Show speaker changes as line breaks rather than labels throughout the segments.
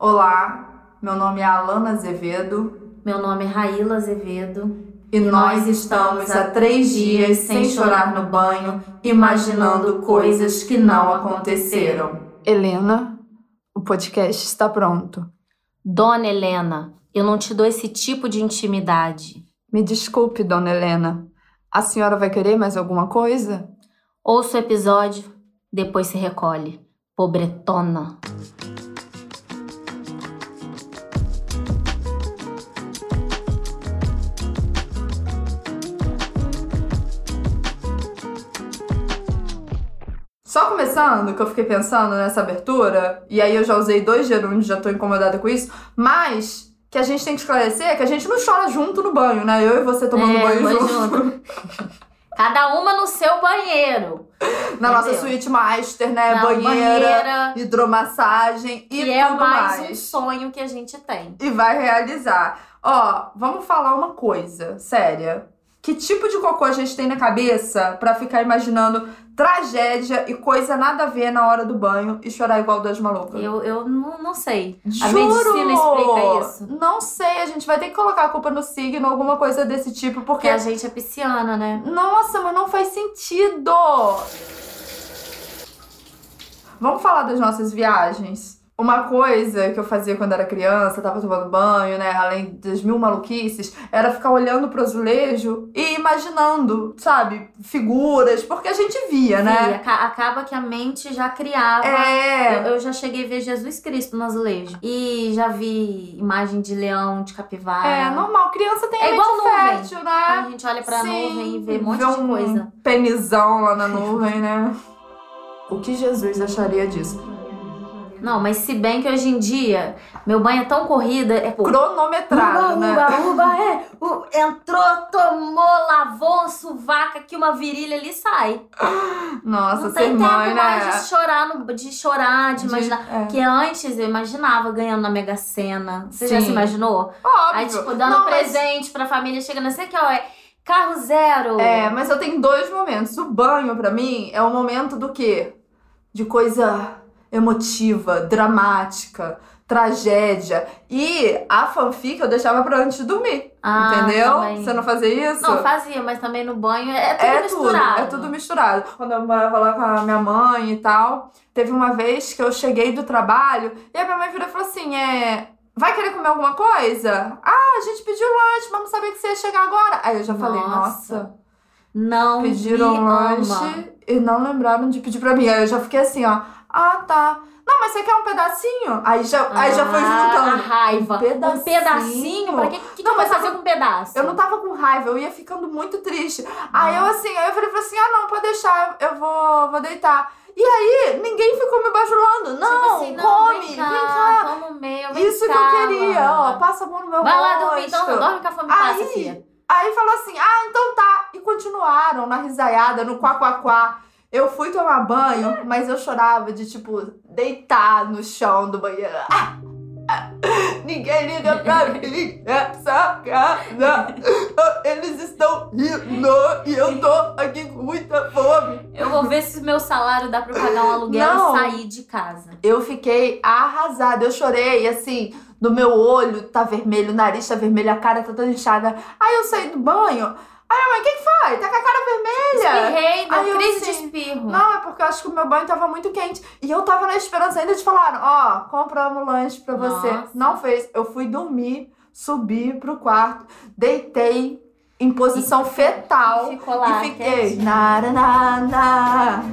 Olá, meu nome é Alana Azevedo
Meu nome é Raíla Azevedo.
e nós estamos há três dias sem chorar no banho, imaginando coisas que não aconteceram. Helena, o podcast está pronto.
Dona Helena, eu não te dou esse tipo de intimidade.
Me desculpe, dona Helena. A senhora vai querer mais alguma coisa?
Ouça o episódio, depois se recolhe. Pobretona.
Começando, que eu fiquei pensando nessa abertura, e aí eu já usei dois gerúndios, já tô incomodada com isso, mas que a gente tem que esclarecer é que a gente não chora junto no banho, né? Eu e você tomando
É,
banho
banho
junto.
Cada uma no seu banheiro.
Na nossa
Entendeu?
suíte master, né?
Na
banheira,
banheira,
hidromassagem e
que é mais,
mais.
um sonho que a gente tem.
E vai realizar. Ó, vamos falar uma coisa séria. Que tipo de cocô a gente tem na cabeça pra ficar imaginando tragédia e coisa nada a ver na hora do banho e chorar igual duas malucas?
Eu, eu não, não sei. A
Juro!
medicina explica isso.
Não sei, a gente vai ter que colocar a culpa no signo, alguma coisa desse tipo, porque.
Porque a gente é pisciana, né?
Nossa, mas não faz sentido! Vamos falar das nossas viagens? Uma coisa que eu fazia quando era criança, tava tomando banho, né? Além das mil maluquices, era ficar olhando pro azulejo e imaginando, sabe? Figuras, porque a gente via, né?
aca- acaba que a mente já criava.
É.
Eu, eu já cheguei a ver Jesus Cristo no azulejo. E já vi imagem de leão, de capivara.
É, normal. Criança tem a
É
mente
igual nuvem.
fértil,
Quando
né?
a gente olha pra
Sim,
nuvem e vê um monte
vê
de
um
coisa.
penizão lá na nuvem, né? O que Jesus acharia disso?
Não, mas se bem que hoje em dia, meu banho é tão corrida, é pô.
Cronometrado,
uba,
né?
uba, uba, é. U- entrou, tomou, lavou um sovaco aqui, uma virilha ali sai.
Nossa,
Não tem tempo
mãe,
mais
né?
de chorar, no- de chorar, de,
De-
imaginar.
é.
Porque antes eu imaginava ganhando na Mega Sena. Você já
Sim.
se imaginou?
Óbvio.
Aí, tipo, dando
Não, mas-
presente pra família, chegando assim, que ó, é carro zero.
É, mas eu tenho dois momentos. O banho, pra mim, é o momento do quê? De coisa emotiva, dramática, tragédia. E a fanfic eu deixava pra antes de dormir.
Ah,
entendeu?
também.
Você não fazia isso?
Não, fazia, mas também no banho é tudo
é
misturado.
tudo, é tudo misturado. Quando eu morava lá com a minha mãe e tal, teve uma vez que eu cheguei do trabalho e a minha mãe virou e falou assim: é. Vai querer comer alguma coisa? Ah, a gente pediu lanche, não sabia que você ia chegar agora. Aí eu já falei,
Nossa. Não
pediram lanche
ama.
e não lembraram de pedir pra mim. Aí eu já fiquei assim, ó. Ah, tá. Não, mas você quer um pedacinho? Aí já, aí já foi
Ah, A
juntando.
raiva.
Um pedacinho.
Um pedacinho? Pra que, que, que
Não, mas
fazer com um pedaço?
Eu não tava com raiva, eu ia ficando muito triste. Aí eu assim, aí eu falei assim: ah, não, pode deixar, eu vou, vou deitar. E aí, ninguém ficou me bajulando. Não,
Tipo assim,
come,
vem
vem
cá,
cá.
toma o meu, vem
Isso que
cá,
eu queria, ó,
mana.
passa a mão no meu
Vai lá
rosto.
dormir, então dorme com a fome passa,
Aí,
filha.
aí falou assim: ah, então tá. E continuaram na risaiada, no quá, quá, quá. Eu fui tomar banho, mas eu chorava de, tipo, deitar no chão do banheiro. Ninguém liga pra mim nessa casa. Eles estão rindo e eu tô aqui com muita fome.
Eu vou ver se o meu salário dá pra pagar um aluguel
Não.
e sair de casa.
Eu fiquei arrasada, eu chorei, assim, do meu olho tá vermelho, o nariz tá vermelho, a cara tá toda inchada. Aí eu saí do banho, aí a mãe, o que que foi? Tá com a cara vermelha?
Espirrei, deu
Aí eu
crise de
assim,
espirro.
Não, é porque eu acho que o meu banho tava muito quente. E eu tava na esperança ainda de falar, ó, compramos lanche pra você.
Nossa.
Não fez. Eu fui dormir, subi pro quarto, deitei em posição fetal.
Ficou lá,
e fiquei. Nara, na, na,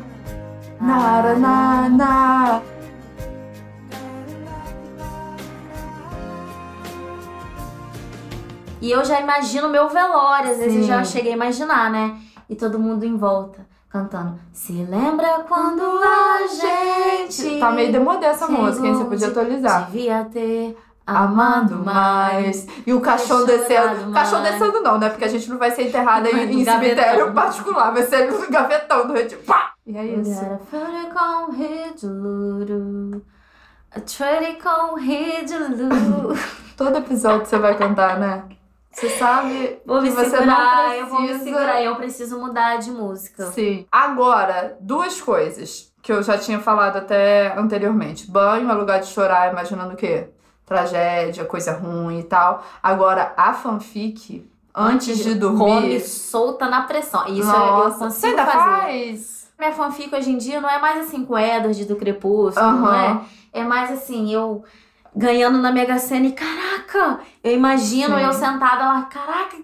nara, na, na.
E eu já imagino meu velório, às vezes
Sim.
já cheguei a imaginar, né? E todo mundo em volta, cantando. Se lembra quando a gente.
Tá meio demodê essa música, hein? Você podia atualizar.
Devia ter
Amado mais. E o caixão
Ter
descendo.
chorado
Caixão
mais.
descendo não, né? Porque a gente não vai ser enterrada
Vai
em, em cemitério particular. Vai ser no gavetão do Rio Pá! E é isso.
Com trade com.
Todo episódio você vai cantar, né? Você sabe
Vou me
você
segurar,
não
eu vou me
precisa-
segurar. Eu preciso mudar de música.
Sim. Agora, duas coisas que eu já tinha falado até anteriormente. Banho é lugar de chorar, imaginando o quê? tragédia, coisa ruim e tal. Agora, a fanfic, antes de dormir.
Come solta na pressão. Isso eu- eu
nossa,
consigo
você ainda
fazer.
faz?
Minha fanfic hoje em dia não é mais assim com Edward do Crepúsculo, não
Aham.
é? É mais assim, eu ganhando na Mega Sena e caraca, eu imagino
Sim.
eu sentada lá, caraca,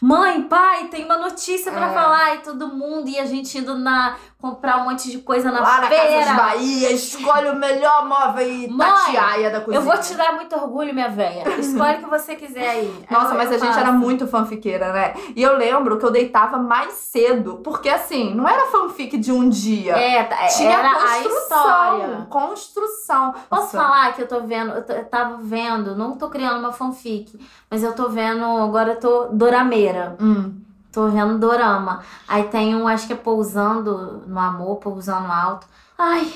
mãe, pai, tem uma notícia pra
É.
falar e todo mundo e a gente indo na comprar um monte de coisa na
Lá na
feira.
Casas Bahia, escolhe o melhor móvel e
Mãe,
tatiaia da cozinha.
Eu vou te dar muito orgulho, minha velha. Escolhe o que você quiser aí.
Nossa,
Eu-
mas a
eu
gente
faço.
era muito fanfiqueira, né? E eu lembro que eu deitava mais cedo, porque assim, não era fanfic de um dia.
É, tá,
Tinha
era a
construção.
história.
Construção.
Posso
Nossa.
falar que eu tô vendo, eu, tô- eu tava vendo, não tô criando uma fanfic, mas eu tô vendo, agora eu tô dorameira.
Hum.
Tô vendo dorama. Aí tem um, acho que é Pousando no Amor, Pousando Alto. Ai,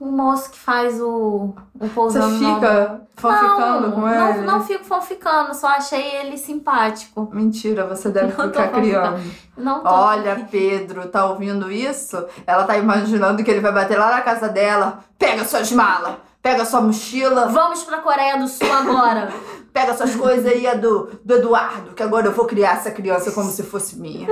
o moço que faz o, o
Você
Pousando no Amor.
fica fanficando
não,
com
não,
ele?
não fico fanficando, só achei ele simpático.
Mentira, você deve
Não
ficar criando.
Não tô.
Olha, Pedro, tá ouvindo isso? Ela tá imaginando que ele vai bater lá na casa dela. Pega suas malas, pega sua mochila,
Vamos pra Coreia do Sul agora.
pega suas coisas aí, a do, do Eduardo, que agora eu vou criar essa criança como se fosse minha.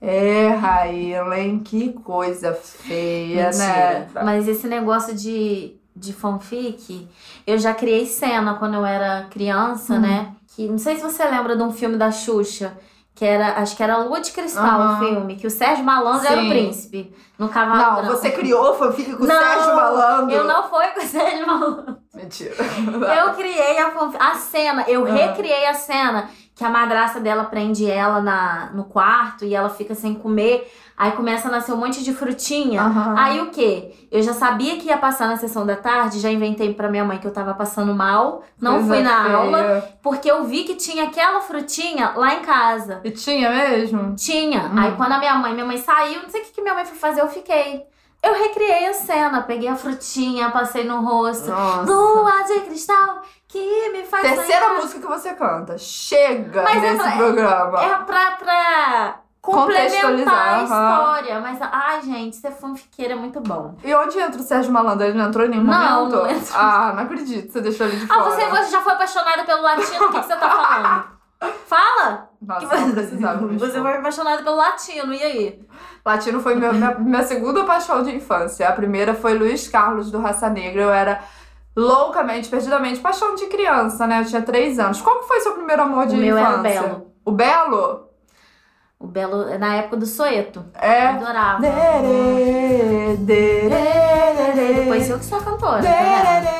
É, Raíla, hein? Que coisa feia, né?
Mas esse negócio de, de fanfic, eu já criei cena quando eu era criança,
Hum.
né? Que não sei se você lembra de um filme da Xuxa, que era, acho que era Lua de Cristal
Aham.
o filme, que o Sérgio Malandro era o
Sim.
príncipe no cavalo
Não,
branco.
você criou fanfic com o Sérgio Malandro.
Eu não fui com o Sérgio Malandro.
Mentira.
Eu criei a, fanf- a cena, eu
Ah.
recriei a cena que a madraça dela prende ela na, no quarto e ela fica sem comer. Aí começa a nascer um monte de frutinha.
Aham.
Aí o que? Eu já sabia que ia passar na sessão da tarde, já inventei pra minha mãe que eu tava passando mal, não
Coisa
fui na
feia.
aula, porque eu vi que tinha aquela frutinha lá em casa.
E tinha mesmo?
Tinha.
Hum.
Aí quando a minha mãe, minha mãe saiu, não sei o que, que minha mãe foi fazer, eu fiquei. Eu recriei a cena, peguei a frutinha, passei no rosto.
Nossa.
Lua de cristal que me faz
Terceira
sonhar.
música que você canta. Chega
Mas é
nesse
pra-
programa.
É pra, pra complementar a história. Mas, ai, gente, ser fanfiqueira é muito bom.
E onde entra o Sérgio Malandro? Ele não entrou em nenhum
Não,
momento?
não entrou.
Ah, não acredito. Você deixou ele de
Ah,
fora.
você, você já foi apaixonada pelo latino? O que, que você tá falando? Fala!
Nossa,
Que
não precisava. me
Você foi apaixonada pelo latino, e aí?
Latino foi minha, minha, minha segunda paixão de infância. A primeira foi Luiz Carlos, do Raça Negra. Eu era loucamente, perdidamente, paixão de criança, né? Eu tinha três anos. Qual que foi seu primeiro amor de
o meu
infância?
era o Belo.
O Belo?
O Belo, na época do Soeto. Eu
É.
adorava.
Derê, derê,
Depois eu que sou a cantora, tá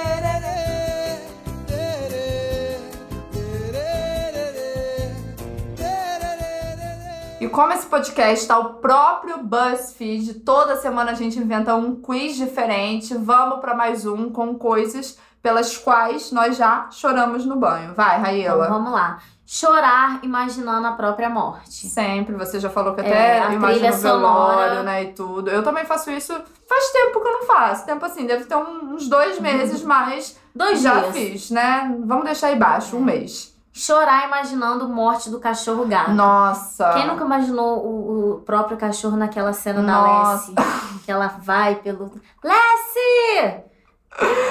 E como esse podcast tá o próprio BuzzFeed, toda semana a gente inventa um quiz diferente. Vamos pra mais um com coisas pelas quais nós já choramos no banho. Vai,
Então
Raíla.
vamos lá. Chorar imaginando a própria morte.
Sempre, você já falou que
É,
até
a
imagina o velório, né, e tudo. Eu também faço isso, faz tempo que eu não faço. Tempo assim, deve ter uns dois meses, mas
Dois
já
dias.
fiz, né? Vamos deixar aí baixo, um mês.
Chorar imaginando morte do cachorro gato.
Nossa!
Quem nunca imaginou o, o próprio cachorro naquela cena da
Nossa.
Lessie? Que ela vai pelo. Lessie!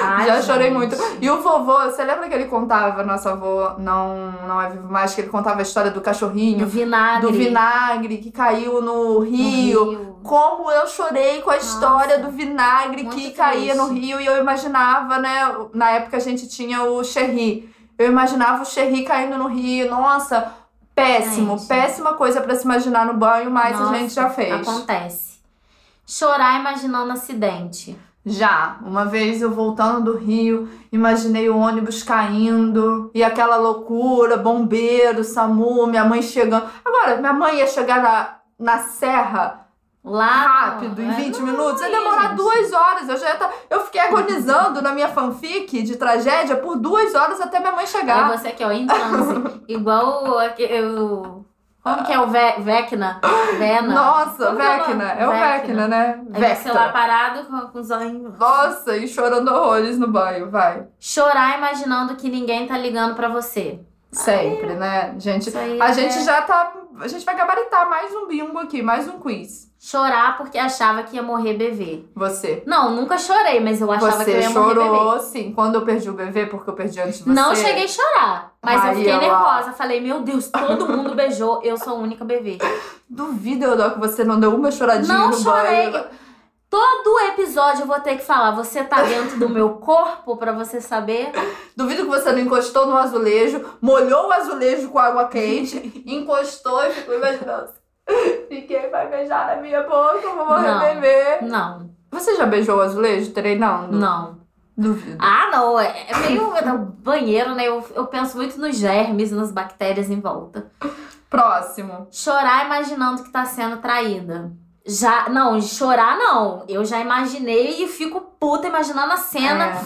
Ai,
Já chorei
gente.
muito. E o vovô, você lembra que ele contava, nosso avô não, não é vivo mais, que ele contava a história do
Do
cachorrinho,
vinagre.
do vinagre que caiu no
no
rio. Como eu chorei com a história do vinagre
Muito
que caía no
triste.
rio e eu imaginava, né? Na época a gente tinha o Cherry. Eu imaginava o Cherry caindo no rio. Nossa, péssimo,
Gente.
péssima coisa pra se imaginar no banho, mas a
Nossa,
gente já fez.
Acontece. Chorar imaginando acidente.
Já, uma vez eu voltando do Rio, imaginei o ônibus caindo e aquela loucura, bombeiro, SAMU, minha mãe chegando. Agora, minha mãe ia chegar na, na serra
Lá.
rápido, em
é,
20
não
minutos, ia
ia,
demorar duas horas. Eu já tá, eu fiquei agonizando na minha fanfic de tragédia por duas horas até minha mãe chegar.
Aí você aqui, ó, em transe. Igual o. Como que é o Ve Vecna? Vena.
Nossa,
é o
Vecna, é o
Vecna.
Vecna, né?
Aí você lá parado com, com os olhinhos.
Nossa, e chorando horrores no banho, vai.
Chorar imaginando que ninguém tá ligando pra você.
Sempre, né? Gente, a
é-
gente já tá. A gente vai gabaritar mais um bingo aqui, mais um quiz.
Chorar porque achava que ia morrer bebê.
Você.
Não, nunca chorei, mas eu achava que eu
Você
ia morrer bebê.
chorou, sim. Quando eu perdi o bebê, porque eu perdi antes de você.
Não cheguei a chorar, mas eu fiquei
ó.
nervosa. Falei, meu Deus, todo mundo beijou, eu sou a única bebê.
Duvido, Eudó, que você não deu uma choradinha
Não
no
chorei.
banho.
Todo episódio eu vou ter que falar, você tá dentro do meu corpo pra você saber?
Duvido que você não encostou no azulejo, molhou o azulejo com água quente, encostou e ficou imaginando. Ninguém vai beijar na minha boca, eu vou morrer
Não.
bebê.
Não,
Você já beijou o azulejo treinando?
não.
Duvido.
Ah, não, é é meio banheiro, né? Eu, eu penso muito nos germes, nas bactérias em volta.
Próximo.
Chorar imaginando que tá sendo traída. Já, não, chorar não. Eu já imaginei e fico puta imaginando a cena.
É.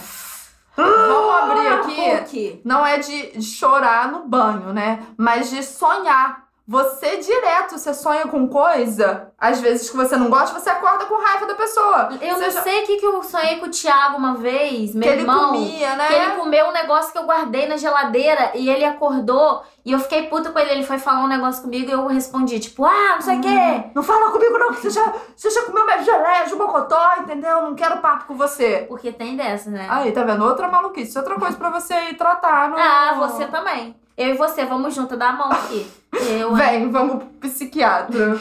Vamos abrir
Ah,
aqui. Não é de chorar no banho, né? Mas de sonhar. Você direto, você sonha com coisa, às vezes que você não gosta, você acorda com raiva da pessoa.
Eu
Seja-
não sei o que, que eu sonhei com o Thiago uma vez,
Que
meu
ele
irmão.
comia, né?
Que ele comeu um negócio que eu guardei na geladeira e ele acordou e eu fiquei puta com ele. Ele foi falar um negócio comigo e eu respondi, tipo, ah, não sei o quê.
Não fala comigo não, que você já, você já comeu minha geleia de mocotó, entendeu? Não quero papo com você.
Porque tem dessa, né?
Aí, tá vendo? Outra maluquice, outra coisa pra você ir tratar no...
Ah, você também. Eu e você, vamos junto, dá a mão aqui. Eu?
Vem, vamos pro psiquiatra.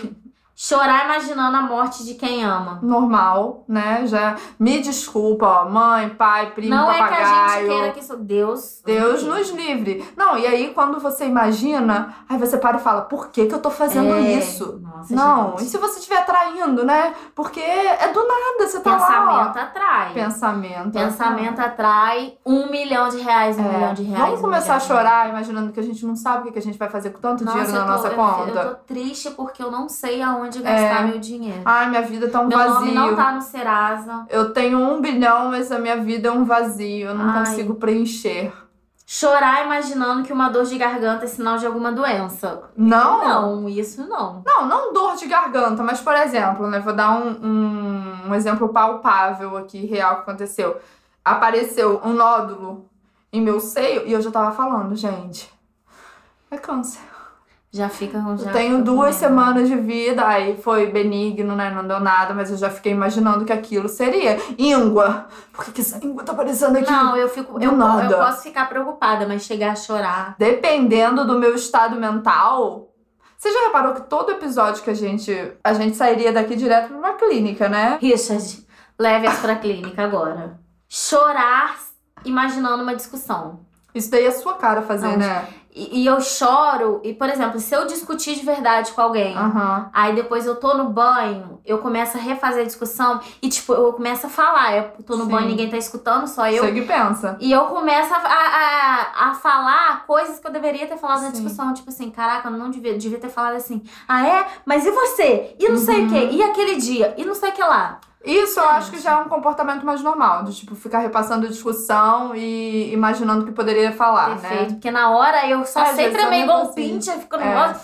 Chorar imaginando a morte de quem ama.
Normal, né? Já me desculpa, ó, mãe, pai, primo,
não é que a
papagaio.
gente queira que isso. Deus.
Deus nos livre. Não, e aí quando você imagina, aí você para e fala, por que que eu tô fazendo
É,
isso?
Nossa,
Não,
gente.
e se você estiver traindo, né? Porque é do nada, você tá lá,
Pensamento
ó.
atrai.
Pensamento.
Pensamento atrai um milhão de reais, um
É.
milhão de reais.
Vamos
um
começar a chorar imaginando que a gente não sabe o que a gente vai fazer com tanto dinheiro na
tô,
nossa
eu-
conta.
Eu, tô triste porque eu não sei aonde gastar
É.
meu dinheiro.
Ai, minha vida tá um
meu
vazio.
nome não tá no Serasa.
Eu tenho um bilhão, mas a minha vida é um vazio. Eu não
Ai.
consigo preencher.
Chorar imaginando que uma dor de garganta é sinal de alguma doença.
Não?
Não, isso não.
Não, não dor de garganta, mas por exemplo, né? Vou dar um, um, um exemplo palpável aqui, real que aconteceu. Apareceu um nódulo em meu seio e eu já tava falando, gente. É câncer.
Já fica com já
eu tenho duas semanas de vida, aí foi benigno, né? Não deu nada, mas eu já fiquei imaginando que aquilo seria íngua. Por que, que essa íngua tá aparecendo aqui?
Não, eu fico. Eu,
nada.
eu posso ficar preocupada, mas chegar a chorar.
Dependendo do meu estado mental. Você já reparou que todo episódio que a gente. A gente sairia daqui direto pra uma clínica, né?
Richard, leve-as pra clínica agora. Chorar imaginando uma discussão.
Isso daí é sua cara fazer,
Não,
né?
E, e eu choro, e por exemplo, se eu discutir de verdade com alguém,
Aham.
aí depois eu tô no banho, eu começo a refazer a discussão e tipo, eu começo a falar. Eu tô no
Sim.
banho, ninguém tá escutando, só eu.
Você que pensa.
E eu começo a, a, a falar coisas que eu deveria ter falado na
Sim.
discussão. Tipo assim, caraca, eu não devia, devia ter falado assim. Ah, é? Mas e você? E não sei o quê?
Uhum.
E aquele dia? E não sei o que lá?
Isso eu acho que já é um comportamento mais normal, de tipo, ficar repassando a discussão e imaginando o que poderia falar,
Perfeito.
né?
Porque na hora eu só
É,
igual
não
um
consigo.
pinche, eu fico
É.
nervosa.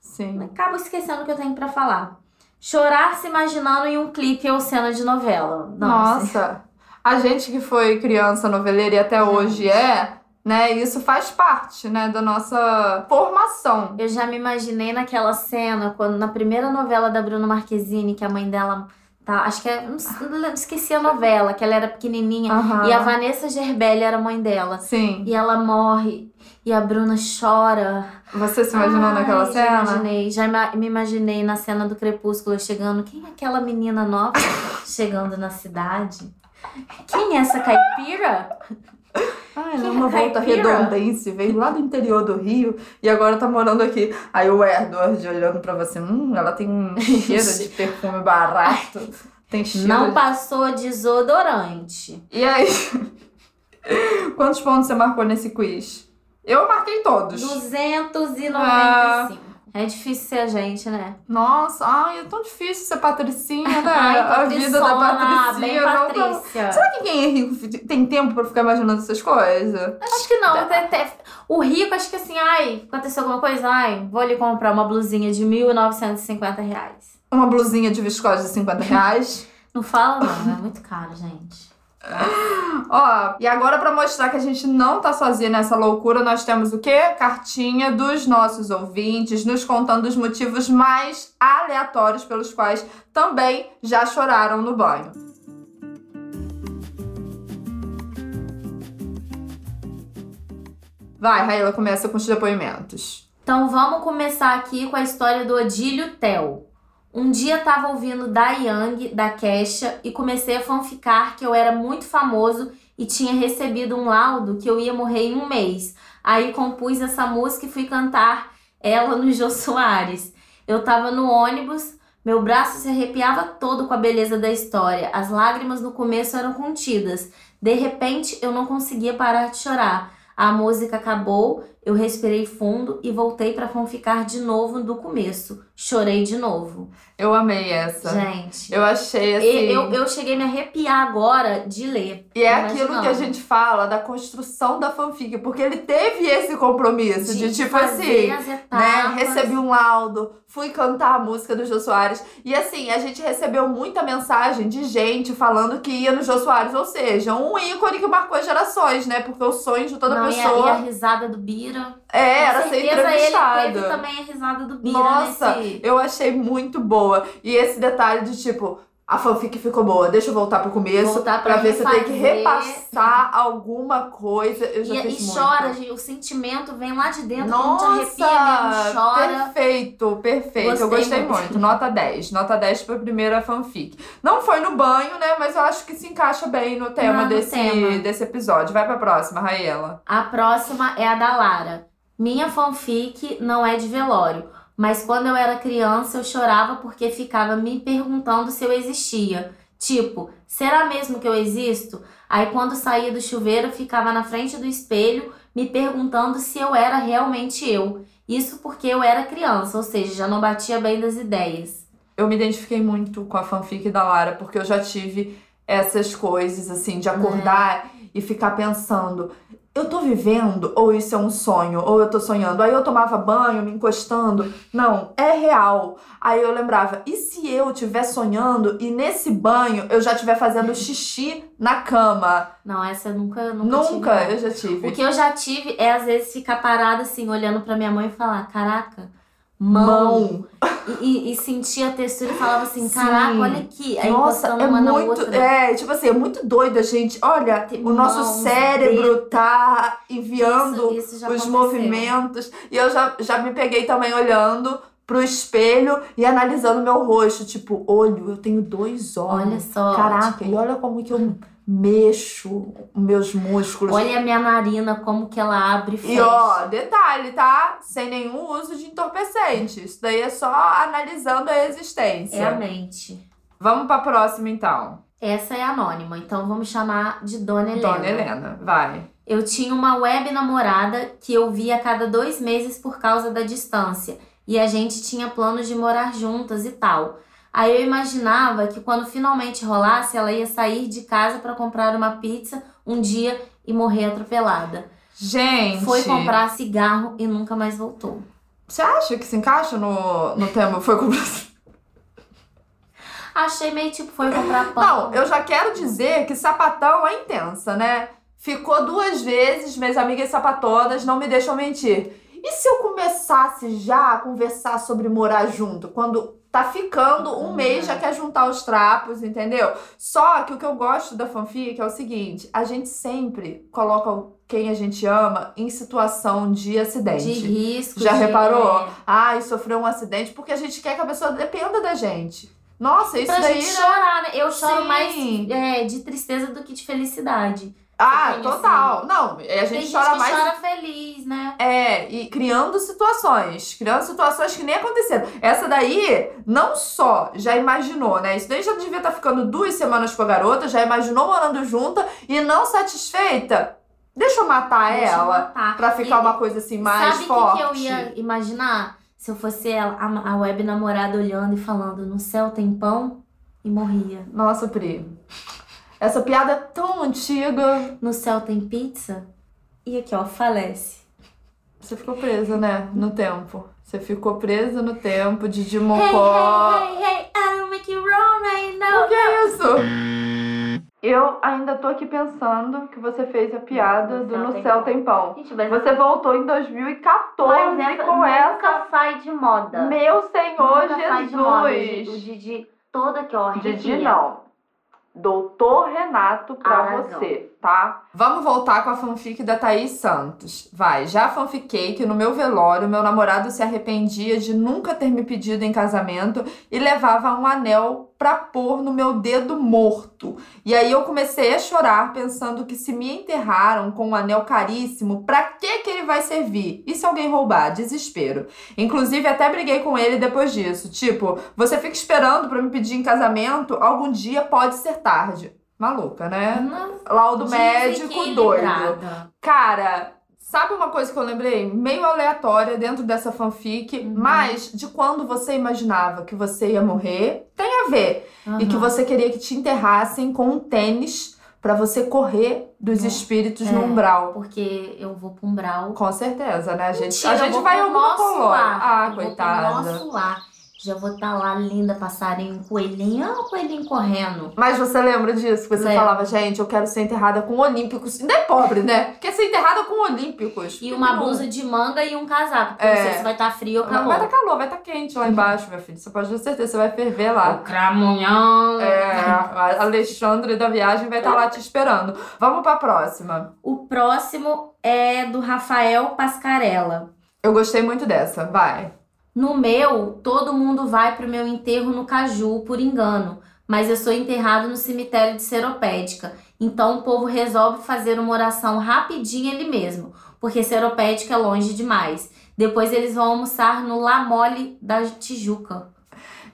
Sim.
Acabo esquecendo o que eu tenho pra falar. Chorar se imaginando em um clipe ou cena de novela. Nossa.
Nossa. A gente que foi criança noveleira e até hoje é, né? Isso faz parte, né, da nossa formação.
Eu já me imaginei naquela cena, quando na primeira novela da Bruna Marquezine, que a mãe dela tá. Acho que é. Não, esqueci a novela, que ela era pequenininha.
Aham.
E a Vanessa Gerbelli era mãe dela.
Sim.
E ela morre. E a Bruna chora.
Você se imaginou
Ai,
naquela
já
cena?
imaginei. Já me imaginei na cena do Crepúsculo chegando. Quem é aquela menina nova chegando na cidade? Quem é essa caipira?
Ai,
Que
não, uma volta
caipira.
redondense, veio lá do interior do Rio e agora tá morando aqui. Aí o Edward olhando pra você, hum, ela tem um cheiro de perfume barato. Tem cheiro.
Não
de...
passou desodorante.
E aí? Quantos pontos você marcou nesse quiz? Eu marquei todos.
295.
Ah.
É difícil ser a gente, né?
Nossa, ai, é tão difícil ser patricinha, né?
Ai,
a vida da patricinha. tá-
Patrícia.
Será que quem é rico tem tempo pra ficar imaginando essas coisas?
Acho que não. até- até- O rico, acho que assim, ai, aconteceu alguma coisa? Ai, vou ali comprar uma blusinha de 1.950 reais.
Uma blusinha de viscose de 50 reais.
Não fala não, é muito caro, gente.
Ó, e agora pra mostrar que a gente não tá sozinha nessa loucura, nós temos o quê? Cartinha dos nossos ouvintes nos contando os motivos mais aleatórios pelos quais também já choraram no banho. Vai, Raíla, começa com os depoimentos.
Então vamos começar aqui com a história do Odílio Tel. Um dia tava ouvindo Da Young, da Kesha, e comecei a fanficar que eu era muito famoso e tinha recebido um laudo que eu ia morrer em um mês. Aí compus essa música e fui cantar ela no Jô Soares. Eu tava no ônibus, meu braço se arrepiava todo com a beleza da história. As lágrimas no começo eram contidas. De repente, eu não conseguia parar de chorar. A música acabou, eu respirei fundo e voltei para fanficar de novo do começo. Chorei de novo.
Eu amei essa.
Gente,
Eu achei assim.
eu, eu cheguei a me arrepiar agora de ler.
E é aquilo que a gente fala da construção da fanfic, porque ele teve esse compromisso de, tipo
fazer
assim.
as
Né? Recebi um laudo, fui cantar a música do Jô Soares. E assim, a gente recebeu muita mensagem de gente falando que ia no Jô Soares, ou seja, um ícone que marcou gerações, né? Porque o sonho de toda
Não, e a-
pessoa
E a, risada do Bira.
é,
Com
era ser entrevistado.
ele teve também a risada do Bira
Nossa,
nesse...
eu achei muito boa. E esse detalhe de tipo, a fanfic ficou boa, deixa eu voltar pro começo
Voltar
pra,
pra
ver se eu tenho que repassar alguma coisa. Eu já
E,
fiz
e
muito.
chora, gente, o sentimento vem lá de dentro,
Nossa,
a gente arrepia mesmo, chora.
perfeito, perfeito. eu
Gostei
gostei
muito.
muito. Nota 10. Nota 10 pra primeira fanfic. Não foi no banho, né? Mas eu acho que se encaixa bem no tema,
Não, no
desse,
tema.
desse episódio. Vai pra próxima, Raela.
A próxima é a da Lara. Minha fanfic não é de velório, mas quando eu era criança eu chorava porque ficava me perguntando se eu existia. Tipo, será mesmo que eu existo? Aí quando saía do chuveiro ficava na frente do espelho me perguntando se eu era realmente eu. Isso porque eu era criança, ou seja, já não batia bem das ideias.
Eu me identifiquei muito com a fanfic da Lara, porque eu já tive essas coisas, assim, de acordar e ficar pensando. Eu tô vivendo ou isso é um sonho? Ou eu tô sonhando? Aí eu tomava banho, me encostando. Não, é real. Aí eu lembrava, e se eu estiver sonhando e nesse banho eu já estiver fazendo xixi na cama?
Não, essa eu nunca, nunca, tive,
Nunca,
não.
eu já tive.
O que eu já tive é às vezes ficar parada assim, olhando pra minha mãe e falar: Caraca, mão. E, e, sentir a textura e falava assim:
Sim.
Caraca, olha aqui. Aí
Nossa, é muito.
outra.
É, tipo assim, é muito doido a gente. Olha,
Tem
o nosso
mãos,
cérebro tá enviando
Isso, isso
os
aconteceu.
movimentos. E eu já, já me peguei também olhando pro espelho e analisando meu rosto. Tipo, olho, eu tenho dois olhos.
Olha só.
Caraca,
tipo,
e olha como que eu mexo meus músculos.
olha a minha narina, como que ela abre e fecha.
E ó, detalhe, tá? Sem nenhum uso de entorpecente. Isso daí é só analisando a existência.
É a mente.
Vamos pra próxima então.
Essa é anônima, então vamos chamar de Dona Helena.
Dona Helena, vai.
Eu tinha uma web namorada que eu via a cada dois meses por causa da distância. E a gente tinha planos de morar juntas e tal. Aí eu imaginava que quando finalmente rolasse, ela ia sair de casa para comprar uma pizza um dia e morrer atropelada.
Gente.
Foi comprar cigarro e nunca mais voltou.
Você acha que se encaixa no, no tema? Foi comprar.
Achei meio tipo, foi comprar pão.
Não, eu já quero dizer que sapatão é intensa, né? Ficou duas vezes, minhas amigas sapatonas não me deixam mentir. E se eu começasse já a conversar sobre morar junto? Quando tá ficando um
Uhum.
mês, já quer juntar os trapos, entendeu? Só que o que eu gosto da fanfic é o seguinte: a gente sempre coloca quem a gente ama em situação de acidente.
De risco.
Já
de-
reparou?
é.
Ai, sofreu um acidente porque a gente quer que a pessoa dependa da gente. Nossa, isso
Pra
daí.
gente
né?
chorar, né? Eu choro
Sim.
mais é, de tristeza do que de felicidade.
Ah, total. Não, a gente
gente
chora
que
mais.
chora feliz, né?
É, e criando situações. Criando situações que nem aconteceram. Essa daí, não só já imaginou, né? Isso daí já devia estar ficando duas semanas com a garota, já imaginou morando junta e não satisfeita. Deixa eu matar
Deixa eu
ela.
matar.
Pra ficar
E-
uma coisa assim mais
Sabe o
forte.
que, que eu ia imaginar? Se eu fosse ela, a, a web namorada olhando e falando, no céu tem pão? E morria.
Nossa, Pri. Essa piada é tão antiga.
No céu tem pizza? E aqui, ó, falece.
Você ficou presa, né? No tempo. Você ficou presa no tempo de
Hey,
Dimocó.
hey, hey, hey, I don't make you wrong right now.
O que é isso? Eu ainda tô aqui pensando que você fez a piada do No Céu. Tem Pão.
Gente, mas
Você voltou em 2014
mas essa
com essa.
nunca sai de moda.
Meu Senhor
nunca sai de moda.
Jesus!
O Didi toda que ó,
Didi não. Doutor Renato pra
Aragão.
você, tá? Vamos voltar com a fanfic da Thaís Santos. Vai, já fanfiquei que no meu velório meu namorado se arrependia de nunca ter me pedido em casamento e levava um anel pra pôr no meu dedo morto. E aí eu comecei a chorar pensando que se me enterraram com um anel caríssimo, pra que que ele vai servir? E se alguém roubar? Desespero. Inclusive, até briguei com ele depois disso. Tipo, você fica esperando pra me pedir em casamento, algum dia pode ser tarde. Maluca, né?
Hum,
Laudo médico doido.
desequilibrada.
Cara, sabe uma coisa que eu lembrei? Meio aleatória dentro dessa fanfic,
Uhum.
mas de quando você imaginava que você ia morrer, tem a ver. E que você queria que te enterrassem com um tênis pra você correr dos
É.
espíritos
É.
no umbral.
Porque eu vou pra um brau.
Com certeza, né? A gente,
Mentira,
a gente vai
pro
alguma
nosso lar.
Ah,
Eu vou pro
coitada.
nosso lar. Já vou estar lá linda, passarinho, coelhinho. Ah, o coelhinho correndo.
Mas você lembra disso? Que você
Lembro.
falava, gente, eu quero ser enterrada com olímpicos. Ainda é pobre, né? Quer ser enterrada com olímpicos.
E uma
não?
blusa de manga e um casaco. Porque
É.
não sei se vai estar frio ou
Vai
calor.
estar calor, vai estar quente lá embaixo, meu filho. Você pode ter certeza, você vai ferver
O
lá.
cramunhão.
É, a Alexandre da viagem vai estar lá te esperando. Vamos pra próxima.
O próximo é do Rafael Pascarella.
Eu gostei muito dessa, vai.
No meu, todo mundo vai pro meu enterro no Caju por engano, mas eu sou enterrado no cemitério de Seropédica. Então o povo resolve fazer uma oração rapidinho ele mesmo, porque Seropédica é longe demais. Depois eles vão almoçar no La Mole da Tijuca.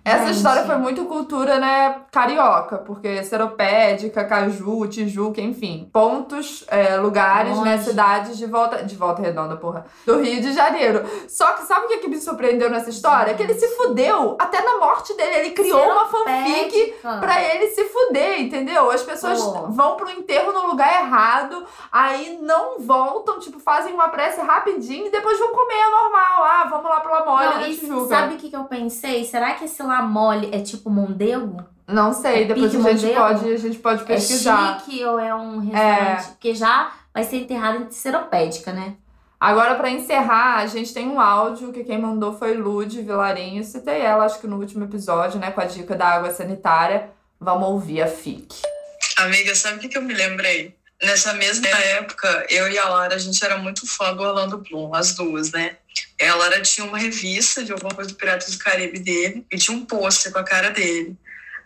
Essa história foi muito cultura, né, carioca, porque Seropédica, Caju, Tijuca, enfim, pontos, é, lugares, né, cidades de volta, de volta redonda, porra, do Rio de Janeiro. Só que sabe o que, que me surpreendeu nessa história? Que ele se fudeu até na morte dele, ele criou uma fanfic. Pra ele se fuder, entendeu? As pessoas
Pô.
vão pro enterro no lugar errado, aí não voltam, tipo, fazem uma prece rapidinho e depois vão comer é normal. Ah, vamos lá Mole
Não,
da Tijuca.
sabe o que, que eu pensei? Será que esse La Mole é tipo Mondego?
Não sei,
É
depois a gente, pode, a gente pode pesquisar.
É chique ou é um restaurante? Porque já vai ser enterrado em Seropédica, né?
Agora, pra encerrar, a gente tem um áudio que quem mandou foi Lud Vilarinho. Citei ela, acho que no último episódio, né, com a dica da água sanitária. Vamos ouvir a FIC.
Amiga, sabe o que, que eu me lembrei? Nessa mesma época, eu e a Lara, a gente era muito fã do Orlando Bloom, as duas, né? A Lara tinha uma revista de alguma coisa do Piratas do Caribe dele e tinha um pôster com a cara dele.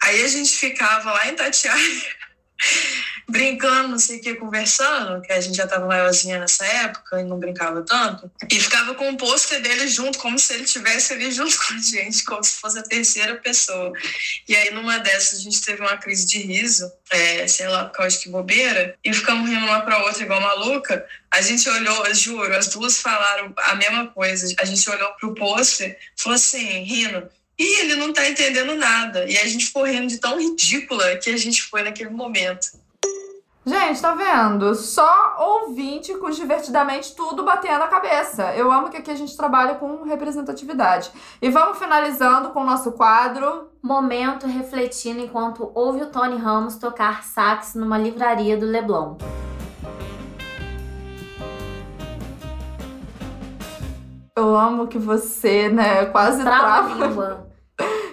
Aí a gente ficava lá em Tatiaia, brincando, não sei o que, conversando, que a gente já tava maiorzinha nessa época e não brincava tanto. E ficava com o pôster dele junto, como se ele estivesse ali junto com a gente, como se fosse a terceira pessoa. E aí, numa dessas, a gente teve uma crise de riso, é, sei lá, por causa de que bobeira, e ficamos rindo uma pra outra igual maluca. A gente olhou, juro, as duas falaram a mesma coisa. A gente olhou pro pôster, falou assim, rindo, e ele não tá entendendo nada. E a gente ficou rindo de tão ridícula que a gente foi naquele momento.
Gente, tá vendo? Só ouvinte com divertidamente tudo batendo a cabeça. Eu amo que aqui a gente trabalha com representatividade. E vamos finalizando com o nosso quadro.
Momento refletindo enquanto ouve o Tony Ramos tocar sax numa livraria do Leblon.
Eu amo que você, né, quase
Trava
trava.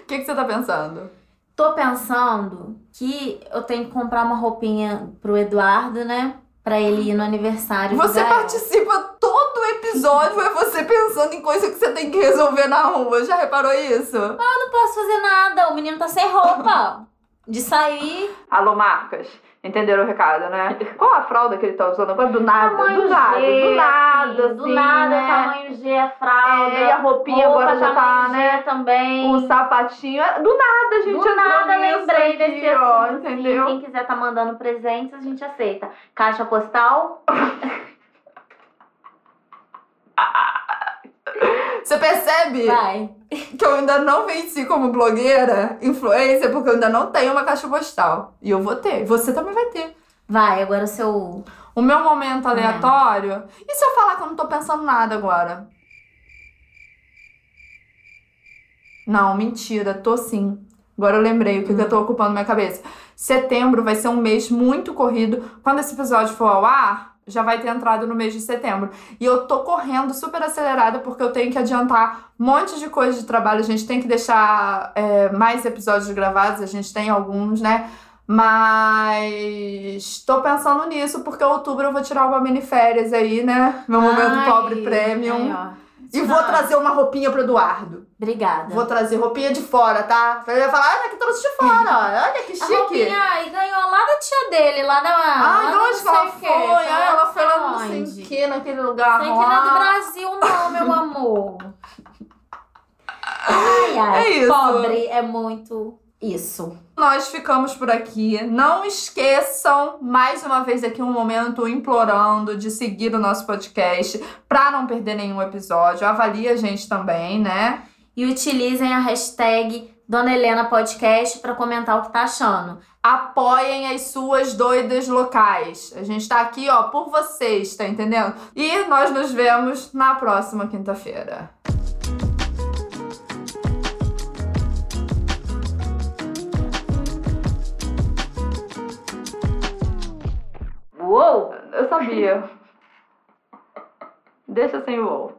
Que, que você tá pensando?
Tô pensando que eu tenho que comprar uma roupinha pro Eduardo, né? Pra ele ir no aniversário
Você participa todo episódio, é você pensando em coisa que você tem que resolver na rua. Já reparou isso?
Eu não posso fazer nada, o menino tá sem roupa. De sair.
Alô, marcas. Entenderam o recado, né? Qual a fralda que ele tá usando agora? Do nada,
Tamanho
do nada,
G,
do nada,
assim, do
assim,
nada,
né?
tamanho G a fralda.
É, e a roupinha
roupa
agora já tá,
G
né?
também.
O sapatinho. é- Do nada, gente
Do nada lembrei
aqui,
desse
ó,
assunto, assim.
entendeu?
Quem quiser tá mandando presentes, a gente aceita. Caixa postal.
Você percebe
Vai.
Que eu ainda não venci como blogueira, influencer, porque eu ainda não tenho uma caixa postal. E eu vou ter. Você também vai ter.
Vai, agora o seu.
O meu momento aleatório. E se eu falar que eu não tô pensando nada agora? Não, mentira, tô sim. Agora eu lembrei o que, que eu tô ocupando minha cabeça. Setembro vai ser um mês muito corrido. Quando esse episódio for ao ar, já vai ter entrado no mês de setembro. E eu tô correndo super acelerada porque eu tenho que adiantar um monte de coisa de trabalho. A gente tem que deixar é, mais episódios gravados, a gente tem alguns, né? Mas tô pensando nisso porque outubro eu vou tirar uma mini férias aí, né? Meu momento
Ai,
pobre premium.
aí.
E vou trazer uma roupinha pro Eduardo.
Obrigada.
Vou trazer roupinha de fora, tá? Ele vai falar, olha que trouxe de fora, olha que
A
chique.
roupinha e ganhou lá da tia dele, lá da.
Ai,
lá
de onde ela foi? ela foi lá não sei o que, naquele lugar
Sei que não é do
lá.
Brasil, não, meu amor. Ai, ai.
É isso.
Pobre é muito isso.
Nós ficamos por aqui. Não esqueçam, mais uma vez aqui, um momento implorando de seguir o nosso podcast pra não perder nenhum episódio. Avalie a gente também, né?
E utilizem a hashtag Dona Helena Podcast pra comentar o que tá achando.
Apoiem as suas doidas locais. A gente tá aqui, ó, por vocês, tá entendendo? E nós nos vemos na próxima quinta-feira.
Uou!
Eu sabia. Deixa sem o ou.